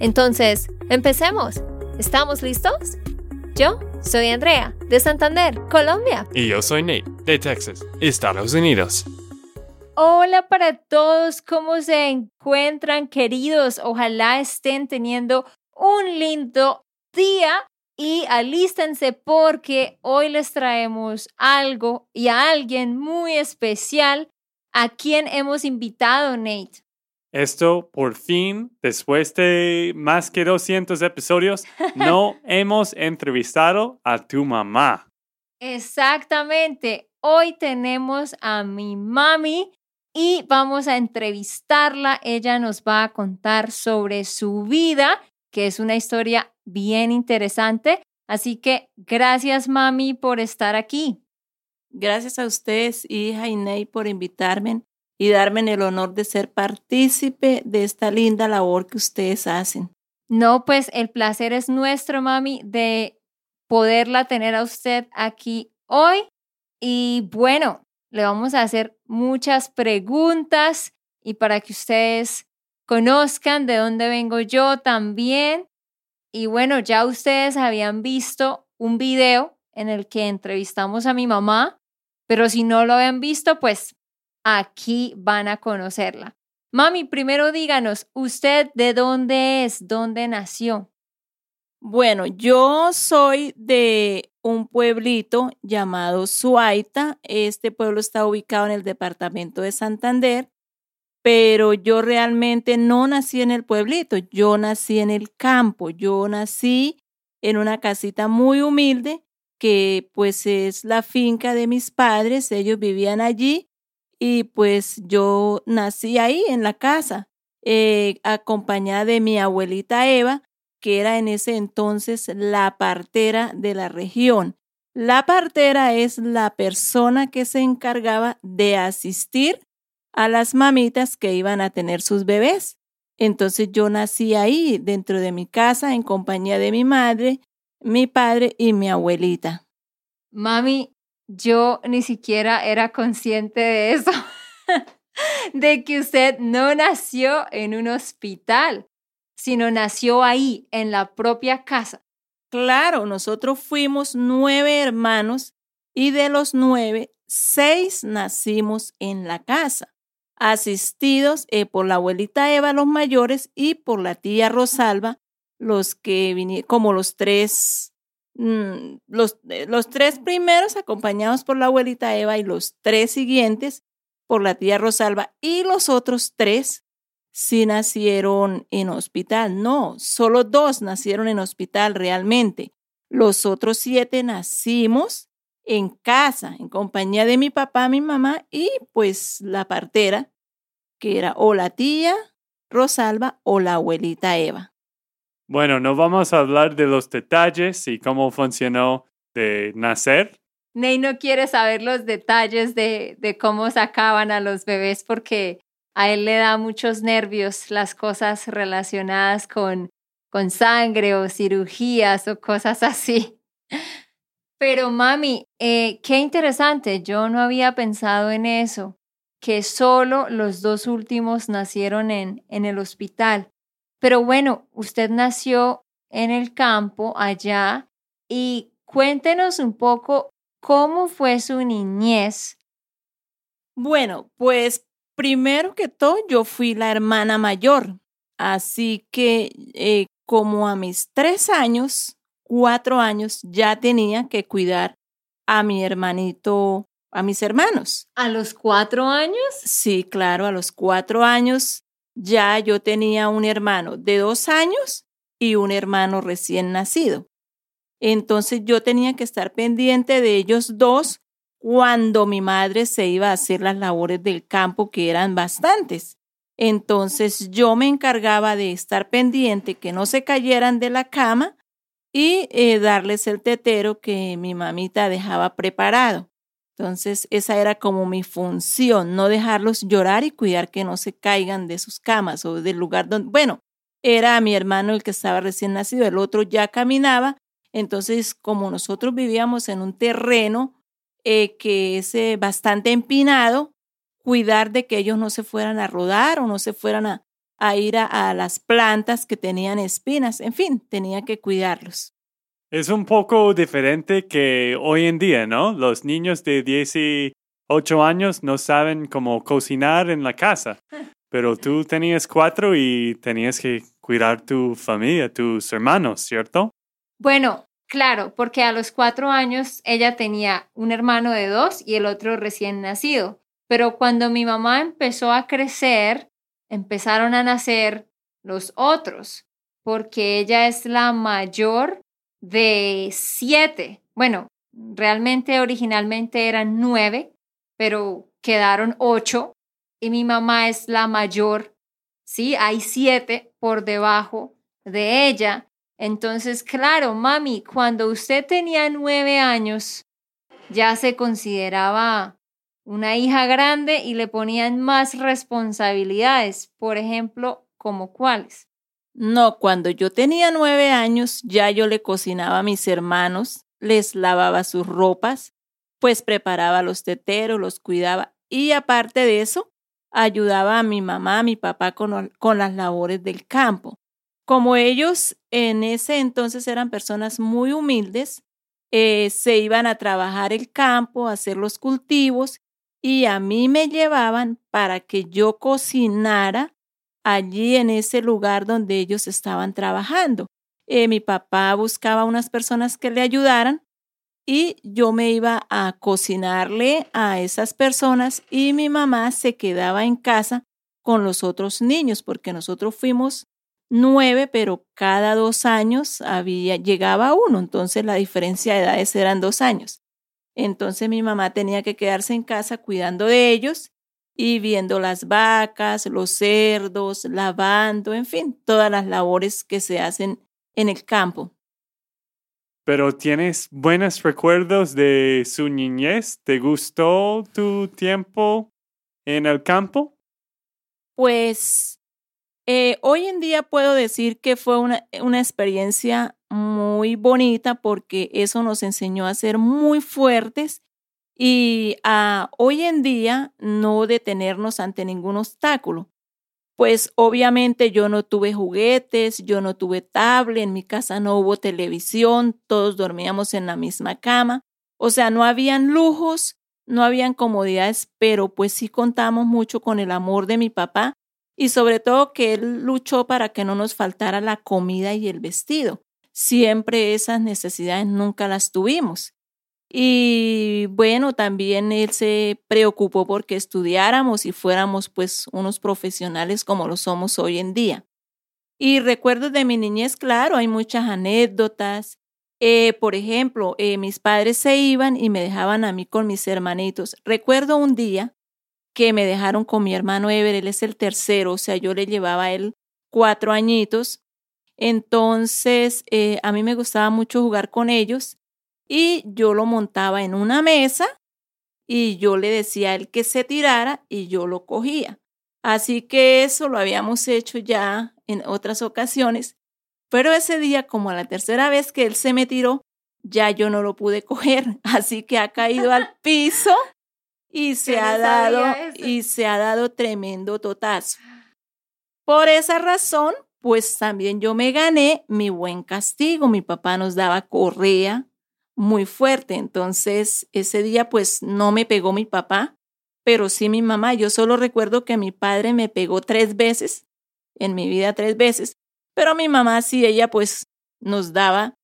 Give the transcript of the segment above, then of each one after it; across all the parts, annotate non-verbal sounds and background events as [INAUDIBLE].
Entonces, empecemos. ¿Estamos listos? Yo soy Andrea, de Santander, Colombia. Y yo soy Nate, de Texas, Estados Unidos. Hola para todos, ¿cómo se encuentran queridos? Ojalá estén teniendo un lindo día y alístense porque hoy les traemos algo y a alguien muy especial a quien hemos invitado, Nate. Esto, por fin, después de más que 200 episodios, no [LAUGHS] hemos entrevistado a tu mamá. Exactamente. Hoy tenemos a mi mami y vamos a entrevistarla. Ella nos va a contar sobre su vida, que es una historia bien interesante. Así que gracias, mami, por estar aquí. Gracias a ustedes, hija Iney, por invitarme y darme el honor de ser partícipe de esta linda labor que ustedes hacen. No, pues el placer es nuestro, mami, de poderla tener a usted aquí hoy. Y bueno, le vamos a hacer muchas preguntas y para que ustedes conozcan de dónde vengo yo también y bueno, ya ustedes habían visto un video en el que entrevistamos a mi mamá, pero si no lo habían visto, pues aquí van a conocerla. Mami, primero díganos, ¿usted de dónde es? ¿Dónde nació? Bueno, yo soy de un pueblito llamado Suaita. Este pueblo está ubicado en el departamento de Santander pero yo realmente no nací en el pueblito, yo nací en el campo, yo nací en una casita muy humilde que pues es la finca de mis padres, ellos vivían allí y pues yo nací ahí en la casa, eh, acompañada de mi abuelita Eva, que era en ese entonces la partera de la región. La partera es la persona que se encargaba de asistir a las mamitas que iban a tener sus bebés. Entonces yo nací ahí, dentro de mi casa, en compañía de mi madre, mi padre y mi abuelita. Mami, yo ni siquiera era consciente de eso, [LAUGHS] de que usted no nació en un hospital, sino nació ahí, en la propia casa. Claro, nosotros fuimos nueve hermanos y de los nueve, seis nacimos en la casa asistidos eh, por la abuelita Eva, los mayores, y por la tía Rosalba, los que vinieron, como los tres, mm, los, eh, los tres primeros acompañados por la abuelita Eva y los tres siguientes por la tía Rosalba, y los otros tres sí nacieron en hospital. No, solo dos nacieron en hospital realmente. Los otros siete nacimos en casa, en compañía de mi papá, mi mamá y pues la partera, que era o la tía Rosalba o la abuelita Eva. Bueno, no vamos a hablar de los detalles y cómo funcionó de nacer. Ney no quiere saber los detalles de, de cómo sacaban a los bebés porque a él le da muchos nervios las cosas relacionadas con, con sangre o cirugías o cosas así. Pero mami, eh, qué interesante, yo no había pensado en eso, que solo los dos últimos nacieron en, en el hospital. Pero bueno, usted nació en el campo allá y cuéntenos un poco cómo fue su niñez. Bueno, pues primero que todo yo fui la hermana mayor, así que eh, como a mis tres años cuatro años ya tenía que cuidar a mi hermanito, a mis hermanos. ¿A los cuatro años? Sí, claro, a los cuatro años ya yo tenía un hermano de dos años y un hermano recién nacido. Entonces yo tenía que estar pendiente de ellos dos cuando mi madre se iba a hacer las labores del campo, que eran bastantes. Entonces yo me encargaba de estar pendiente que no se cayeran de la cama y eh, darles el tetero que mi mamita dejaba preparado. Entonces esa era como mi función, no dejarlos llorar y cuidar que no se caigan de sus camas o del lugar donde, bueno, era mi hermano el que estaba recién nacido, el otro ya caminaba, entonces como nosotros vivíamos en un terreno eh, que es bastante empinado, cuidar de que ellos no se fueran a rodar o no se fueran a, ir a, las plantas que tenían espinas. En fin, tenía que cuidarlos. Es un poco diferente que hoy en día, ¿no? Los niños de 18 años no saben cómo cocinar en la casa, [LAUGHS] pero tú tenías cuatro y tenías que cuidar tu familia, tus hermanos, ¿cierto? Bueno, claro, porque a los cuatro años ella tenía un hermano de dos y el otro recién nacido. Pero cuando mi mamá empezó a crecer, empezaron a nacer los otros, porque ella es la mayor de siete. Bueno, realmente originalmente eran nueve, pero quedaron ocho y mi mamá es la mayor. Sí, hay siete por debajo de ella. Entonces, claro, mami, cuando usted tenía nueve años, ya se consideraba una hija grande y le ponían más responsabilidades, por ejemplo, como cuáles. No, cuando yo tenía nueve años ya yo le cocinaba a mis hermanos, les lavaba sus ropas, pues preparaba los teteros, los cuidaba y aparte de eso, ayudaba a mi mamá, a mi papá con, las labores del campo. Como ellos en ese entonces eran personas muy humildes, eh, se iban a trabajar el campo, a hacer los cultivos y a mí me llevaban para que yo cocinara allí en ese lugar donde ellos estaban trabajando. Eh, mi papá buscaba unas personas que le ayudaran y yo me iba a cocinarle a esas personas y mi mamá se quedaba en casa con los otros niños porque nosotros fuimos nueve, pero cada dos años había, llegaba uno, entonces la diferencia de edades eran dos años. Entonces mi mamá tenía que quedarse en casa cuidando de ellos y viendo las vacas, los cerdos, lavando, en fin, todas las labores que se hacen en el campo. Pero tienes buenos recuerdos de su niñez. ¿Te gustó tu tiempo en el campo? Pues eh, hoy en día puedo decir que fue una, una experiencia muy bonita porque eso nos enseñó a ser muy fuertes y a hoy en día no detenernos ante ningún obstáculo. Pues obviamente yo no tuve juguetes, yo no tuve tablet, en mi casa no hubo televisión, todos dormíamos en la misma cama, o sea, no habían lujos, no habían comodidades, pero pues sí contamos mucho con el amor de mi papá y sobre todo que él luchó para que no nos faltara la comida y el vestido siempre esas necesidades nunca las tuvimos. Y bueno, también él se preocupó porque estudiáramos y fuéramos pues unos profesionales como lo somos hoy en día. Y recuerdos de mi niñez, claro, hay muchas anécdotas. Eh, por ejemplo, eh, mis padres se iban y me dejaban a mí con mis hermanitos. Recuerdo un día que me dejaron con mi hermano Ever, él es el tercero, o sea, yo le llevaba a él cuatro añitos entonces, eh, a mí me gustaba mucho jugar con ellos y yo lo montaba en una mesa y yo le decía a él que se tirara y yo lo cogía. Así que eso lo habíamos hecho ya en otras ocasiones, pero ese día, como la tercera vez que él se me tiró, ya yo no lo pude coger, [LAUGHS] así que ha caído al [LAUGHS] piso y se ha dado y se ha dado tremendo totazo. Por esa razón, pues también yo me gané mi buen castigo. Mi papá nos daba correa muy fuerte, entonces ese día pues no me pegó mi papá, pero sí mi mamá. Yo solo recuerdo que mi padre me pegó tres veces, en mi vida tres veces, pero mi mamá sí, ella pues nos daba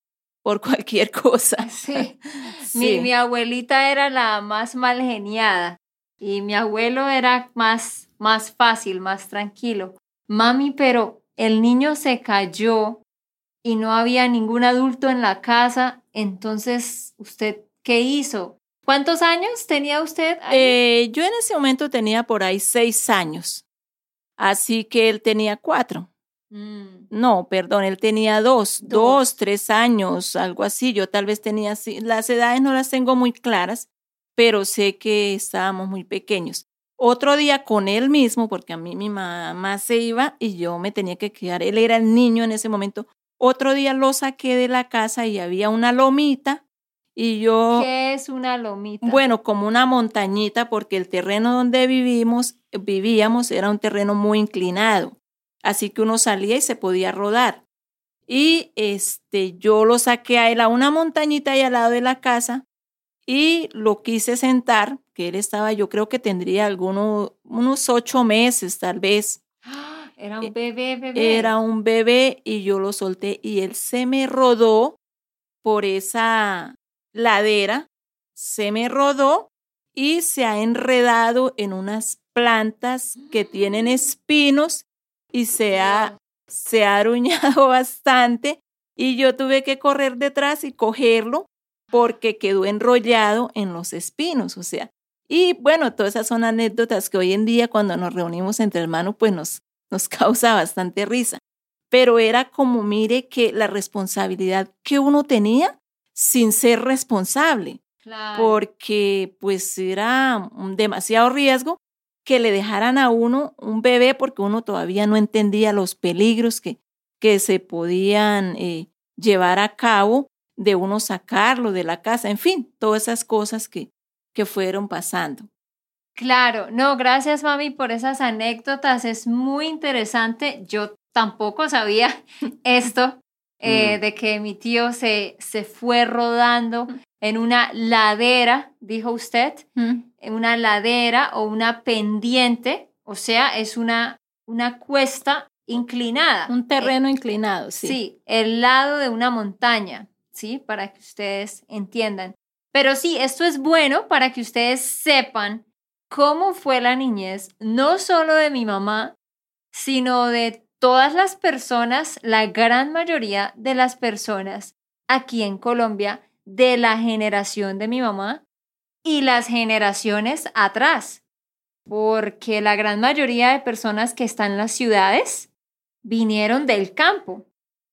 por [LAUGHS] cualquier cosa. Sí. [LAUGHS] Mi, mi, abuelita era la más mal geniada y mi abuelo era más, más fácil, más tranquilo. Mami, pero el niño se cayó y no había ningún adulto en la casa, entonces, ¿usted qué hizo? ¿Cuántos años tenía usted? Eh, yo en ese momento tenía por ahí seis años. Así que él tenía cuatro. Mm. No, perdón, él tenía dos, Dos. dos, tres años, algo así. Yo tal vez tenía así. Las edades no las tengo muy claras, pero sé que estábamos muy pequeños. Otro día con él mismo, porque a mí mi mamá se iba y yo me tenía que quedar. Él era el niño en ese momento. Otro día lo saqué de la casa y había una lomita y yo... ¿Qué es una lomita? Bueno, como una montañita, porque el terreno donde vivimos, vivíamos era un terreno muy inclinado. Así que uno salía y se podía rodar. Y este, yo lo saqué a él a una montañita ahí al lado de la casa y lo quise sentar, que él estaba, yo creo que tendría algunos unos ocho meses tal vez. Era un bebé, bebé. Era un bebé y yo lo solté y él se me rodó por esa ladera, se me rodó y se ha enredado en unas plantas que tienen espinos y se ha, se ha aruñado [LAUGHS] bastante y yo tuve que correr detrás y cogerlo porque quedó enrollado en los espinos, o sea. Y bueno, todas esas son anécdotas que hoy en día cuando nos reunimos entre hermanos pues nos, nos [LAUGHS] causa bastante risa. Pero era como, mire, que la responsabilidad que uno tenía sin ser responsable, Claro. porque pues era un demasiado riesgo que le dejaran a uno un bebé porque uno todavía no entendía los peligros que, que se podían eh, llevar a cabo de uno sacarlo de la casa, en fin, todas esas cosas que, que fueron pasando. Claro, no, gracias mami por esas anécdotas, es muy interesante. Yo tampoco sabía [LAUGHS] esto eh, Mm. de que mi tío se, se fue rodando en una ladera, dijo usted, en una ladera o una pendiente, o sea, es una, una cuesta inclinada. Un terreno inclinado, sí. sí, el lado de una montaña, ¿sí? Para que ustedes entiendan. Pero sí, esto es bueno para que ustedes sepan cómo fue la niñez, no solo de mi mamá, sino de todas las personas, la gran mayoría de las personas aquí en Colombia, de la generación de mi mamá y las generaciones atrás. Porque la gran mayoría de personas que están en las ciudades vinieron del campo.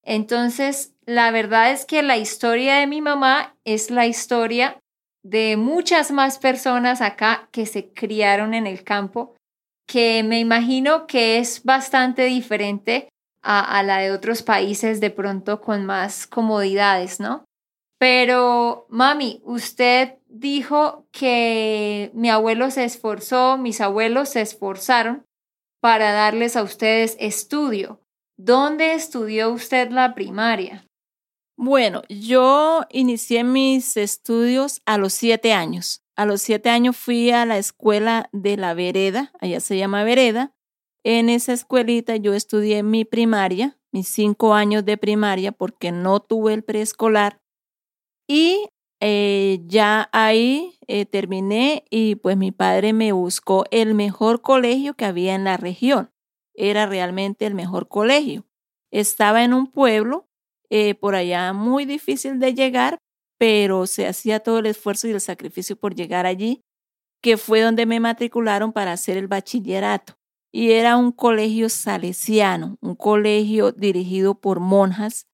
Entonces, la verdad es que la historia de mi mamá es la historia de muchas más personas acá que se criaron en el campo, que me imagino que es bastante diferente a, la de otros países de pronto con más comodidades, ¿no? Pero, mami, usted dijo que mi abuelo se esforzó, mis abuelos se esforzaron para darles a ustedes estudio. ¿Dónde estudió usted la primaria? Bueno, yo inicié mis estudios a los siete años. A los siete años fui a la escuela de la Vereda, allá se llama Vereda. En esa escuelita yo estudié mi primaria, mis cinco años de primaria, porque no tuve el preescolar. Y eh, ya ahí eh, terminé y pues mi padre me buscó el mejor colegio que había en la región. Era realmente el mejor colegio. Estaba en un pueblo eh, por allá muy difícil de llegar, pero se hacía todo el esfuerzo y el sacrificio por llegar allí, que fue donde me matricularon para hacer el bachillerato. Y era un colegio salesiano, un colegio dirigido por monjas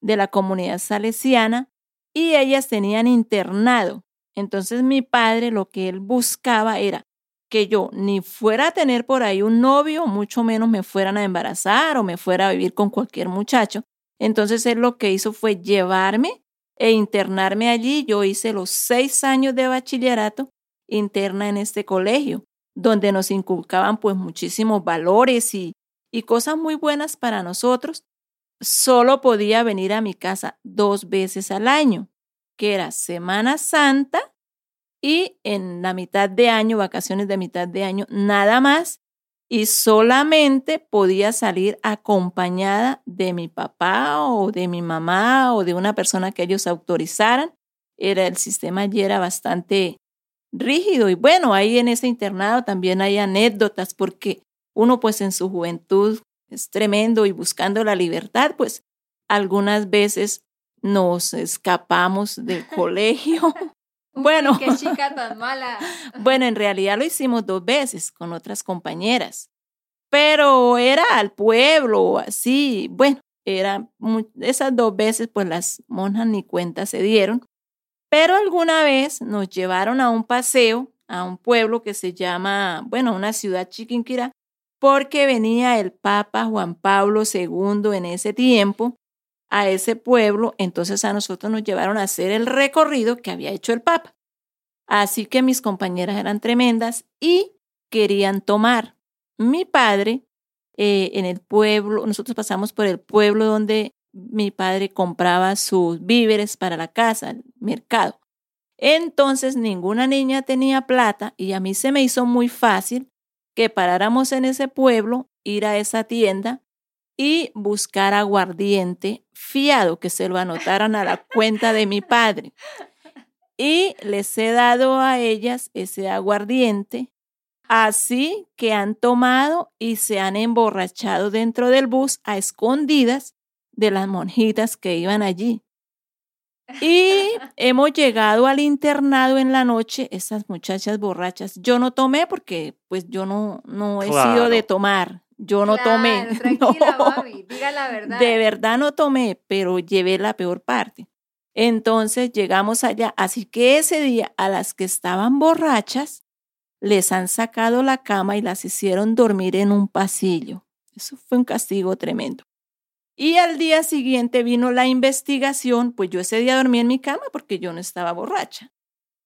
de la comunidad salesiana, y ellas tenían internado. Entonces mi padre lo que él buscaba era que yo ni fuera a tener por ahí un novio, mucho menos me fueran a embarazar o me fuera a vivir con cualquier muchacho. Entonces él lo que hizo fue llevarme e internarme allí. Yo hice los seis años de bachillerato interna en este colegio, donde nos inculcaban pues muchísimos valores y, y cosas muy buenas para nosotros. Solo podía venir a mi casa dos veces al año, que era Semana Santa y en la mitad de año, vacaciones de mitad de año, nada más. Y solamente podía salir acompañada de mi papá o de mi mamá o de una persona que ellos autorizaran. Era el sistema allí era bastante rígido y bueno, ahí en ese internado también hay anécdotas porque uno pues en su juventud es tremendo y buscando la libertad, pues algunas veces nos escapamos del [LAUGHS] colegio. Bueno. Qué chica tan mala. [LAUGHS] Bueno, en realidad lo hicimos dos veces con otras compañeras. pero era al pueblo, así. Bueno, era esas dos veces, pues las monjas ni cuenta se dieron. Pero alguna vez nos llevaron a un paseo a un pueblo que se llama, bueno, una ciudad chiquinquirá, porque venía el Papa Juan Pablo II en ese tiempo a ese pueblo, entonces a nosotros nos llevaron a hacer el recorrido que había hecho el Papa. Así que mis compañeras eran tremendas y querían tomar. Mi padre, eh, en el pueblo, nosotros pasamos por el pueblo donde mi padre compraba sus víveres para la casa, el mercado. Entonces ninguna niña tenía plata y a mí se me hizo muy fácil que paráramos en ese pueblo, ir a esa tienda y buscar aguardiente fiado, que se lo anotaran a la cuenta de mi padre. Y les he dado a ellas ese aguardiente, así que han tomado y se han emborrachado dentro del bus a escondidas de las monjitas que iban allí. Y hemos llegado al internado en la noche, esas muchachas borrachas. Yo no tomé porque pues yo no, no he sido de tomar. Yo no tomé. [LAUGHS] Tranquila, diga la verdad. De verdad no tomé, pero llevé la peor parte. Entonces llegamos allá. Así que ese día a las que estaban borrachas, les han sacado la cama y las hicieron dormir en un pasillo. Eso fue un castigo tremendo. Y al día siguiente vino la investigación, pues yo ese día dormí en mi cama porque yo no estaba borracha.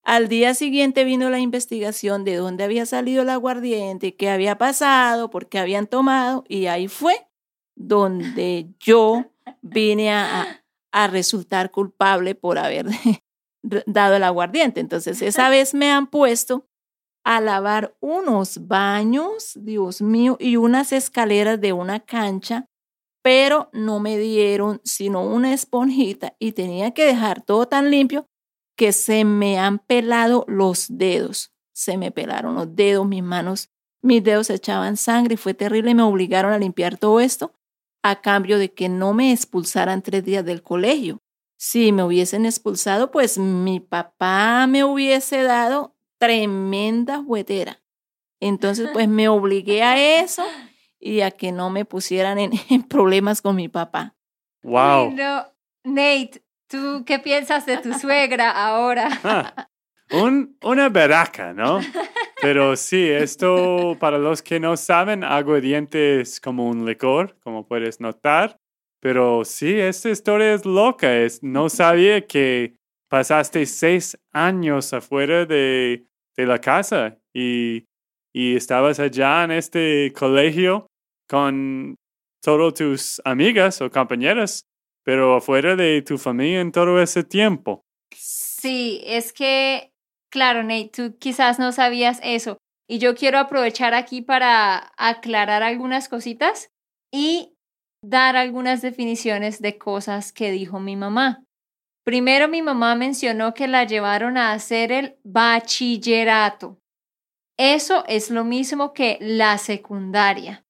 Al día siguiente vino la investigación de dónde había salido el aguardiente, qué había pasado, por qué habían tomado, y ahí fue donde yo vine a, a resultar culpable por haber [LAUGHS] dado el aguardiente. Entonces, esa vez me han puesto a lavar unos baños, Dios mío, y unas escaleras de una cancha pero no me dieron sino una esponjita y tenía que dejar todo tan limpio que se me han pelado los dedos. Se me pelaron los dedos, mis manos, mis dedos echaban sangre y fue terrible y me obligaron a limpiar todo esto a cambio de que no me expulsaran tres días del colegio. Si me hubiesen expulsado, pues mi papá me hubiese dado tremenda juguetera. Entonces, pues me obligué a eso y a que no me pusieran en, [LAUGHS] problemas con mi papá. Wow. Nate, ¿tú qué piensas de tu suegra ahora? Ah, un, una baraca, ¿no? Pero sí, esto para los que no saben, aguardiente es como un licor, como puedes notar. Pero sí, esta historia es loca. Es, no sabía que pasaste seis años afuera de, de la casa y, y estabas allá en este colegio con todas tus amigas o compañeras, pero afuera de tu familia en todo ese tiempo. Sí, es que, claro, Nate, tú quizás no sabías eso. Y yo quiero aprovechar aquí para aclarar algunas cositas y dar algunas definiciones de cosas que dijo mi mamá. Primero, mi mamá mencionó que la llevaron a hacer el bachillerato. Eso es lo mismo que la secundaria.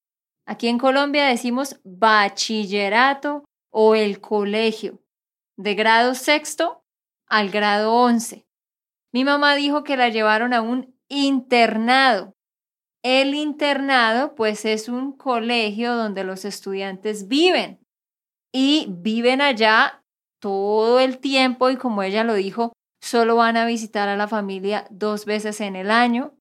Aquí en Colombia decimos bachillerato o el colegio, de grado sexto al grado once. Mi mamá dijo que la llevaron a un internado. El internado, pues, es un colegio donde los estudiantes viven y viven allá todo el tiempo y como ella lo dijo, solo van a visitar a la familia dos veces en el año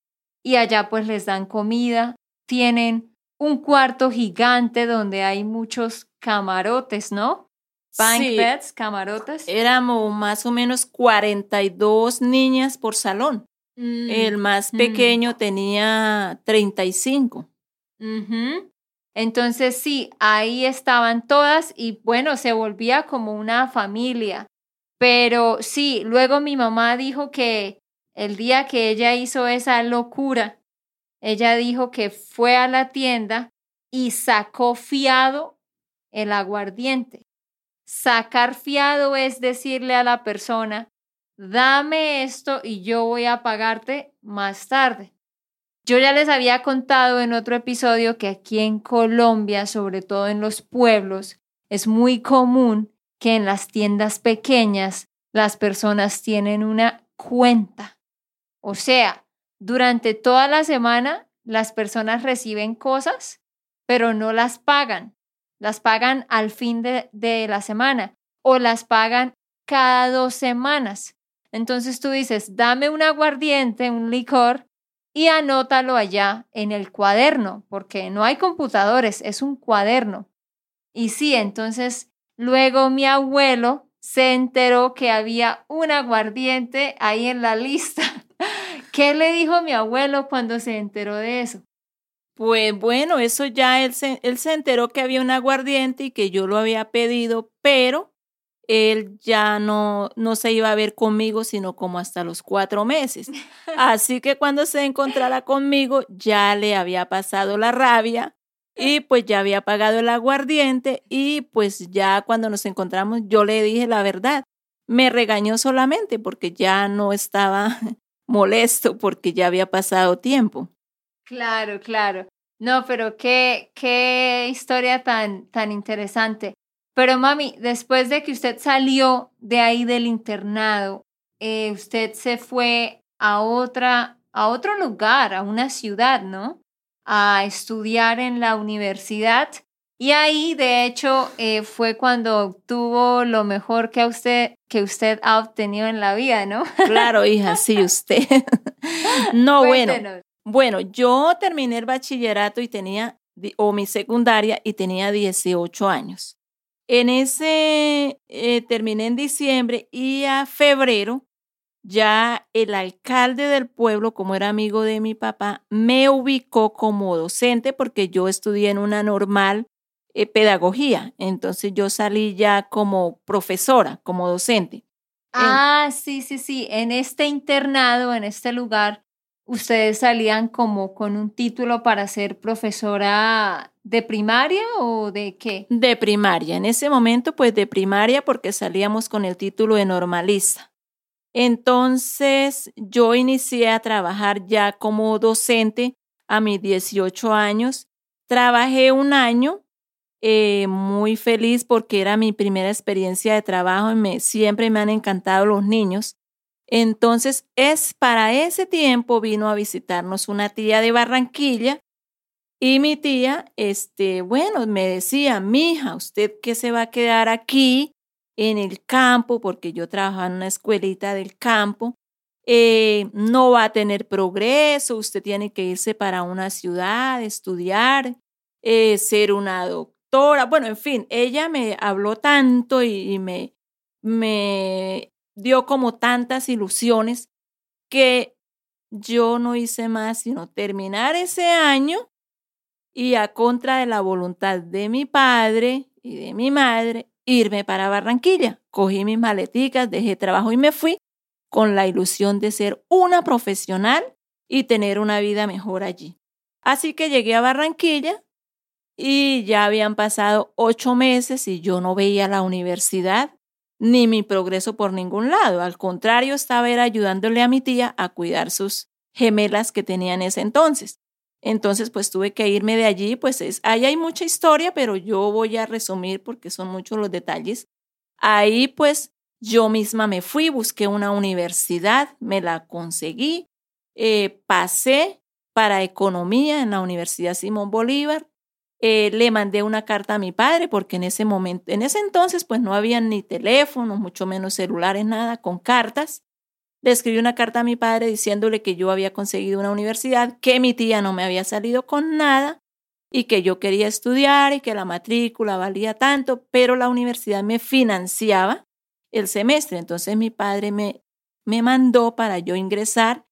y allá pues les dan comida, tienen un cuarto gigante donde hay muchos camarotes, ¿no? Bank beds, camarotes. Éramos más o menos 42 niñas por salón. Mm, El más mm. pequeño tenía 35. Entonces sí, ahí estaban todas y bueno, se volvía como una familia. Pero sí, luego mi mamá dijo que el día que ella hizo esa locura, ella dijo que fue a la tienda y sacó fiado el aguardiente. Sacar fiado es decirle a la persona, dame esto y yo voy a pagarte más tarde. Yo ya les había contado en otro episodio que aquí en Colombia, sobre todo en los pueblos, es muy común que en las tiendas pequeñas las personas tienen una cuenta. O sea, durante toda la semana las personas reciben cosas pero no las pagan. Las pagan al fin de, de la semana o las pagan cada dos semanas. Entonces tú dices, dame un aguardiente, un licor, y anótalo allá en el cuaderno, porque no hay computadores, es un cuaderno. Y sí, entonces luego mi abuelo se enteró que había un aguardiente ahí en la lista. [LAUGHS] ¿Qué le dijo mi abuelo cuando se enteró de eso? Pues bueno, eso ya él se, él se enteró que había un aguardiente y que yo lo había pedido, pero él ya no, no se iba a ver conmigo, sino como hasta los cuatro meses. [LAUGHS] Así que cuando se encontrara conmigo, ya le había pasado la rabia y pues ya había pagado el aguardiente y pues ya cuando nos encontramos yo le dije la verdad. Me regañó solamente porque ya no estaba [LAUGHS] molesto porque ya había pasado tiempo. Claro, claro. No, pero qué, qué historia tan, tan interesante. Pero mami, después de que usted salió de ahí del internado, eh, usted se fue a otra, a otro lugar, a una ciudad, ¿no? A estudiar en la universidad. Y ahí, de hecho, eh, fue cuando obtuvo lo mejor que usted, que usted ha obtenido en la vida, ¿no? Claro, hija, sí, [LAUGHS] usted. [LAUGHS] no, bueno. Bueno, yo terminé el bachillerato y tenía, o mi secundaria, y tenía 18 años. En ese, eh, terminé en diciembre y a febrero ya el alcalde del pueblo, como era amigo de mi papá, me ubicó como docente porque yo estudié en una normal eh, pedagogía. Entonces yo salí ya como profesora, como docente. Ah, sí, sí, sí. En este internado, en este lugar, ustedes salían como con un título para ser profesora de primaria o de qué? De primaria. En ese momento, pues de primaria porque salíamos con el título de normalista. Entonces, yo inicié a trabajar ya como docente a mis 18 años. Trabajé un año eh, muy feliz porque era mi primera experiencia de trabajo y me, siempre me han encantado los niños. Entonces, es para ese tiempo vino a visitarnos una tía de Barranquilla y mi tía, este, bueno, me decía, mija, usted que se va a quedar aquí en el campo, porque yo trabajaba en una escuelita del campo, eh, no va a tener progreso, usted tiene que irse para una ciudad, estudiar, eh, ser una doctora. Bueno, en fin, ella me habló tanto y, y me, me dio como tantas ilusiones que yo no hice más sino terminar ese año y a contra de la voluntad de mi padre y de mi madre, irme para Barranquilla. Cogí mis maleticas, dejé trabajo y me fui con la ilusión de ser una profesional y tener una vida mejor allí. Así que llegué a Barranquilla y ya habían pasado ocho meses y yo no veía la universidad ni mi progreso por ningún lado. Al contrario, estaba ayudándole a mi tía a cuidar sus gemelas que tenía en ese entonces. Entonces, pues tuve que irme de allí, pues es, ahí hay mucha historia, pero yo voy a resumir porque son muchos los detalles. Ahí, pues, yo misma me fui, busqué una universidad, me la conseguí, eh, pasé para economía en la Universidad Simón Bolívar, eh, le mandé una carta a mi padre porque en ese momento, en ese entonces, pues no había ni teléfonos, mucho menos celulares, nada, con cartas. Le escribí una carta a mi padre diciéndole que yo había conseguido una universidad, que mi tía no me había salido con nada y que yo quería estudiar y que la matrícula valía tanto, pero la universidad me financiaba el semestre. Entonces mi padre me, me mandó para yo ingresar.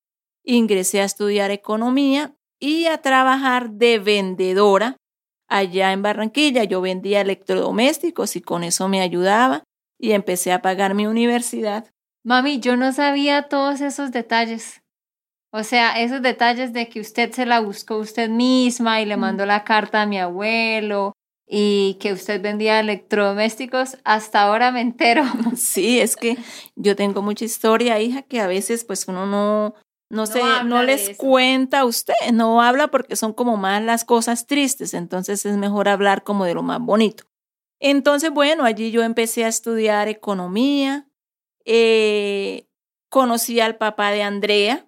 Ingresé a estudiar economía y a trabajar de vendedora allá en Barranquilla. Yo vendía electrodomésticos y con eso me ayudaba y empecé a pagar mi universidad. Mami, yo no sabía todos esos detalles. O sea, esos detalles de que usted se la buscó usted misma y le mandó la carta a mi abuelo y que usted vendía electrodomésticos, hasta ahora me entero. [LAUGHS] Sí, es que yo tengo mucha historia, hija, que a veces pues uno no, no, se, no les cuenta a usted, no habla porque son como más las cosas tristes, entonces es mejor hablar como de lo más bonito. Entonces, bueno, allí yo empecé a estudiar economía, eh, conocí al papá de Andrea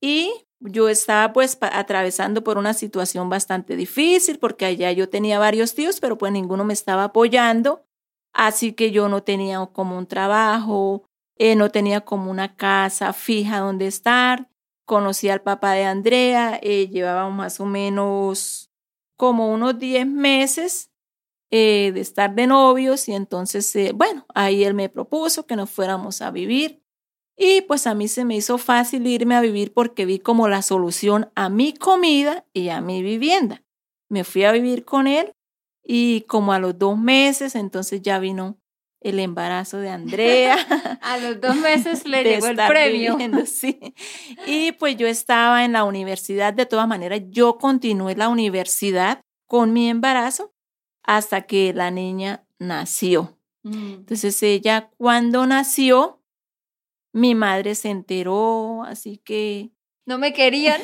y yo estaba pues atravesando por una situación bastante difícil porque allá yo tenía varios tíos, pero pues ninguno me estaba apoyando, así que yo no tenía como un trabajo, eh, no tenía como una casa fija donde estar. Conocí al papá de Andrea, eh, llevábamos más o menos como unos 10 meses eh, de estar de novios y entonces, bueno, ahí él me propuso que nos fuéramos a vivir y pues a mí se me hizo fácil irme a vivir porque vi como la solución a mi comida y a mi vivienda. Me fui a vivir con él y como a los dos meses, entonces ya vino el embarazo de Andrea. [LAUGHS] a los dos meses le [LAUGHS] llegó el premio. [LAUGHS] sí. Y pues yo estaba en la universidad, de todas maneras, yo continué la universidad con mi embarazo hasta que la niña nació. Mm. Entonces ella cuando nació, mi madre se enteró, así que... No me querían.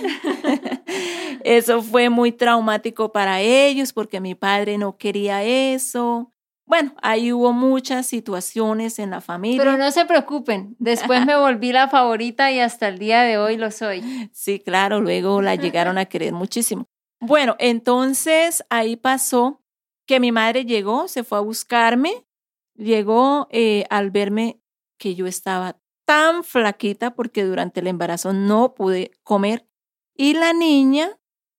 eso fue muy traumático para ellos porque mi padre no quería eso. Bueno, ahí hubo muchas situaciones en la familia. Pero no se preocupen, después me volví la favorita y hasta el día de hoy lo soy. Sí, claro, luego la llegaron a querer muchísimo. Bueno, entonces ahí pasó que mi madre llegó, se fue a buscarme, llegó eh, al verme que yo estaba tan flaquita porque durante el embarazo no pude comer y la niña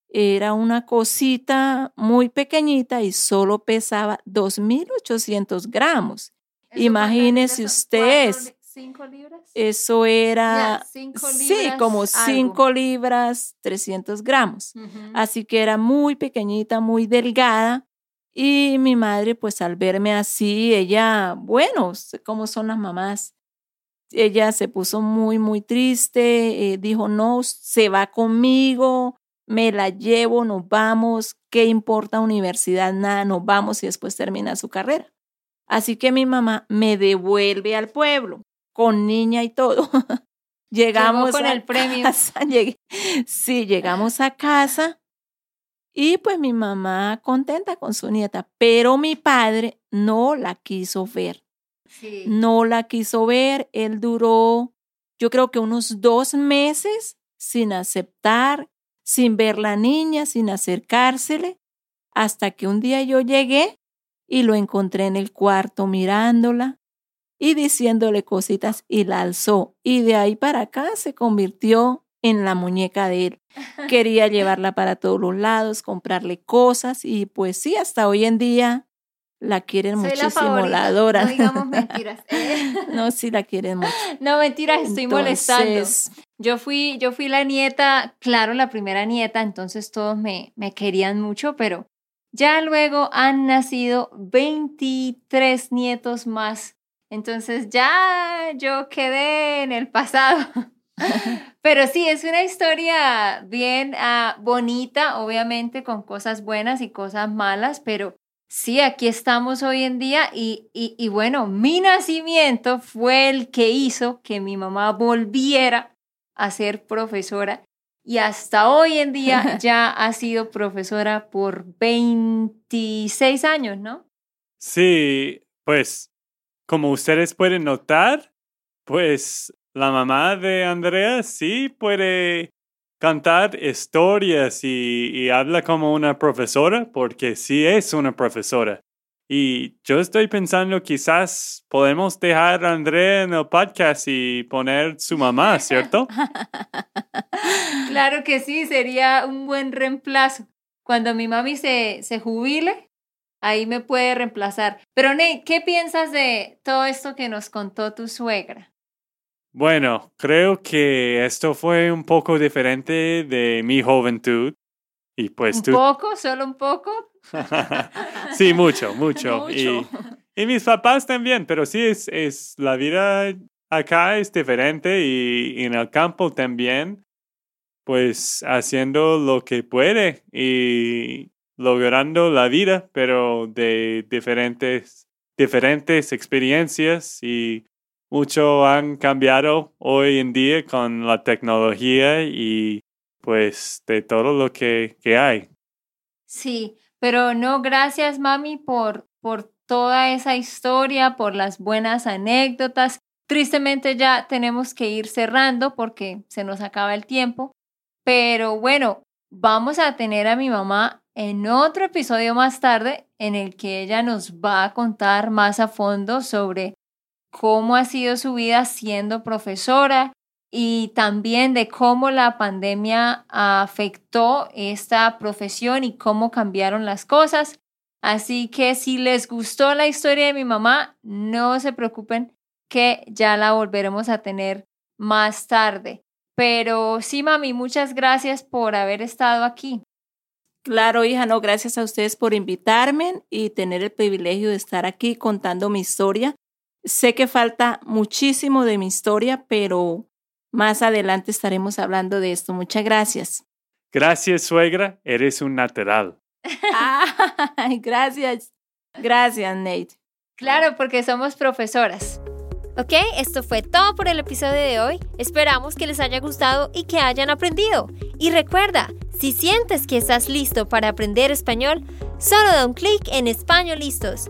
era una cosita muy pequeñita y solo pesaba 2.800 gramos. Imagínese usted. ¿Cinco libras? Eso era, sí, como 5 libras, 300 gramos. Así que era muy pequeñita, muy delgada. Y mi madre, pues al verme así, ella, bueno, cómo son las mamás, ella se puso muy, muy triste, eh, dijo, no, se va conmigo, me la llevo, nos vamos, ¿qué importa universidad? Nada, nos vamos y después termina su carrera. Así que mi mamá me devuelve al pueblo, con niña y todo. [LAUGHS] llegamos con el premio. Casa, [LAUGHS] sí, llegamos a casa y pues mi mamá contenta con su nieta, pero mi padre no la quiso ver. No la quiso ver. Él duró, yo creo que unos dos meses sin aceptar, sin ver la niña, sin acercársele, hasta que un día yo llegué y lo encontré en el cuarto mirándola y diciéndole cositas y la alzó. Y de ahí para acá se convirtió en la muñeca de él. [LAUGHS] Quería llevarla para todos los lados, comprarle cosas y pues sí, hasta hoy en día la quieren muchísimo, la, adoran. No digamos [LAUGHS] mentiras. [LAUGHS] no, sí la quieren mucho. No, mentiras, estoy molestando. Yo fui, yo fui la nieta, claro, la primera nieta, entonces todos me, me querían mucho, pero ya luego han nacido 23 nietos más. Entonces ya yo quedé en el pasado. [LAUGHS] Pero sí, es una historia bien ah, bonita, obviamente con cosas buenas y cosas malas, pero Sí, aquí estamos hoy en día y, y, bueno, mi nacimiento fue el que hizo que mi mamá volviera a ser profesora y hasta hoy en día [LAUGHS] ya ha sido profesora por 26 años, ¿no? Sí, pues como ustedes pueden notar, pues la mamá de Andrea sí puede cantar historias y, habla como una profesora, porque sí es una profesora. Y yo estoy pensando quizás podemos dejar a Andrea en el podcast y poner su mamá, ¿cierto? [LAUGHS] claro que sí, sería un buen reemplazo. Cuando mi mami se, se jubile, ahí me puede reemplazar. Pero Ney, ¿qué piensas de todo esto que nos contó tu suegra? Bueno, creo que esto fue un poco diferente de mi juventud. Y pues ¿Un poco? ¿Solo un poco? [LAUGHS] sí, [LAUGHS] mucho, mucho. Y, y, mis papás también, pero sí, es, es la vida acá es diferente y, en el campo también, pues haciendo lo que puede y logrando la vida, pero de diferentes, diferentes experiencias y mucho han cambiado hoy en día con la tecnología y pues de todo lo que, que hay. Sí, pero no, gracias mami por, por toda esa historia, por las buenas anécdotas. Tristemente ya tenemos que ir cerrando porque se nos acaba el tiempo, Pero bueno, vamos a tener a mi mamá en otro episodio más tarde en el que ella nos va a contar más a fondo sobre cómo ha sido su vida siendo profesora y también de cómo la pandemia afectó esta profesión y cómo cambiaron las cosas. Así que si les gustó la historia de mi mamá, no se preocupen que ya la volveremos a tener más tarde. Pero sí, mami, muchas gracias por haber estado aquí. Claro, hija, no, gracias a ustedes por invitarme y tener el privilegio de estar aquí contando mi historia. Sé que falta muchísimo de mi historia, pero más adelante estaremos hablando de esto. Muchas gracias. Gracias, suegra. Eres un natural. gracias. Gracias, Nate. Claro, porque somos profesoras. Ok, esto fue todo por el episodio de hoy. Esperamos que les haya gustado y que hayan aprendido. Y recuerda, si sientes que estás listo para aprender español, solo da un clic en Español Listos.